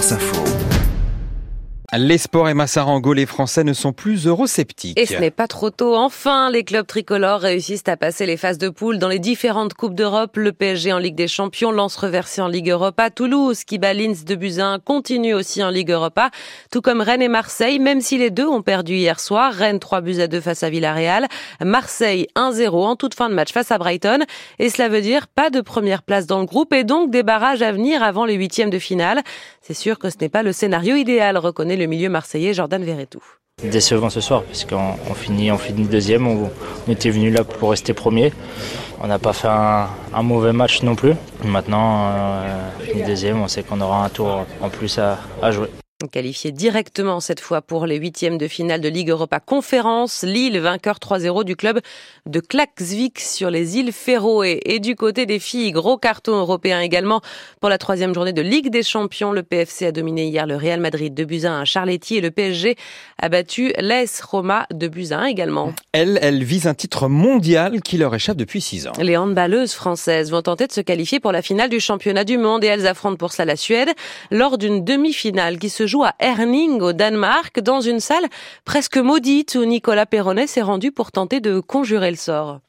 France Info. Les sports et Massarango, les Français ne sont plus eurosceptiques. Et ce n'est pas trop tôt. Enfin, les clubs tricolores réussissent à passer les phases de poule dans les différentes Coupes d'Europe. Le PSG en Ligue des Champions lance reversé en Ligue Europa. Toulouse, qui Linz de Buzyn, continue aussi en Ligue Europa. Tout comme Rennes et Marseille, même si les deux ont perdu hier soir. Rennes 3 buts à 2 face à Villarreal. Marseille 1-0 en toute fin de match face à Brighton. Et cela veut dire pas de première place dans le groupe et donc des barrages à venir avant les huitièmes de finale. C'est sûr que ce n'est pas le scénario idéal, reconnaît le milieu marseillais Jordan Verretou. Décevant ce soir, parce qu'on finit, on finit deuxième, on, était venu là pour rester premier. On n'a pas fait un, mauvais match non plus. Maintenant, euh, on finit deuxième, on sait qu'on aura un tour en plus à jouer. Qualifié directement cette fois pour les huitièmes de finale de Ligue Europa Conférence, Lille vainqueur 3-0 du club de Klaksvik sur les îles Féroé. Et du côté des filles, gros carton européen également pour la troisième journée de Ligue des Champions. Le PFC a dominé hier le Real Madrid de Buzyn à Charletti et le PSG a battu l'AS Roma de Buzyn également. Elle, elle vise un titre mondial qui leur échappe depuis six ans. Les handballeuses françaises vont tenter de se qualifier pour la finale du championnat du monde et elles affrontent pour cela la Suède lors d'une demi-finale qui se joue à Herning au Danemark dans une salle presque maudite où Nicolas Perronnet s'est rendu pour tenter de conjurer le sort.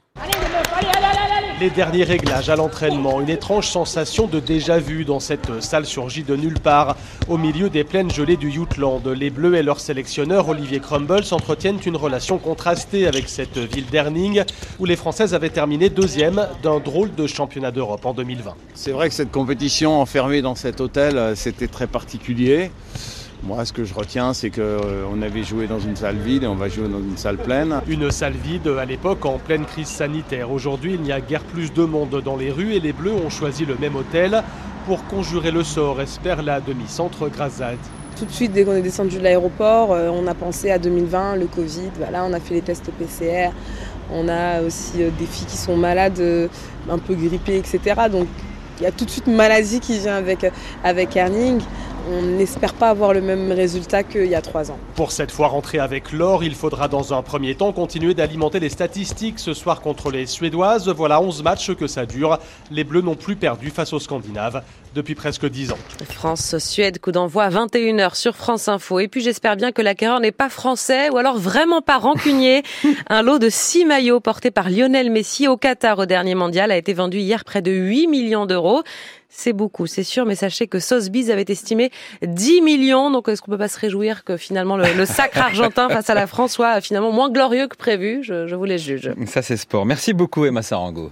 Les derniers réglages à l'entraînement, une étrange sensation de déjà-vu dans cette salle surgit de nulle part. Au milieu des plaines gelées du Jutland, les Bleus et leur sélectionneur Olivier Crumble s'entretiennent une relation contrastée avec cette ville d'Erning où les Françaises avaient terminé deuxième d'un drôle de championnat d'Europe en 2020. C'est vrai que cette compétition enfermée dans cet hôtel, euh, c'était très particulier. Moi, ce que je retiens, c'est qu'on euh, avait joué dans une salle vide et on va jouer dans une salle pleine. Une salle vide à l'époque en pleine crise sanitaire. Aujourd'hui, il n'y a guère plus de monde dans les rues et les Bleus ont choisi le même hôtel pour conjurer le sort, espère la demi-centre Grazad. Tout de suite, dès qu'on est descendu de l'aéroport, euh, on a pensé à 2020, le Covid. Voilà, on a fait les tests PCR. On a aussi euh, des filles qui sont malades, un peu grippées, etc. Donc, il y a tout de suite une maladie qui vient avec, avec Herning on n'espère pas avoir le même résultat qu'il y a trois ans. Pour cette fois rentrée avec l'or, il faudra dans un premier temps continuer d'alimenter les statistiques ce soir contre les Suédoises. Voilà 11 matchs que ça dure. Les Bleus n'ont plus perdu face aux Scandinaves depuis presque 10 ans. France-Suède, coup d'envoi à 21h sur France Info. Et puis j'espère bien que l'acquéreur n'est pas français ou alors vraiment pas rancunier. Un lot de 6 maillots portés par Lionel Messi au Qatar au dernier mondial a été vendu hier près de 8 millions d'euros. C'est beaucoup, c'est sûr, mais sachez que Sotheby's avait estimé 10 millions. Donc, est-ce qu'on peut pas se réjouir que finalement le, sacre argentin face à la France soit finalement moins glorieux que prévu? Je, je vous les juge. Ça, c'est sport. Merci beaucoup, Emma Sarango.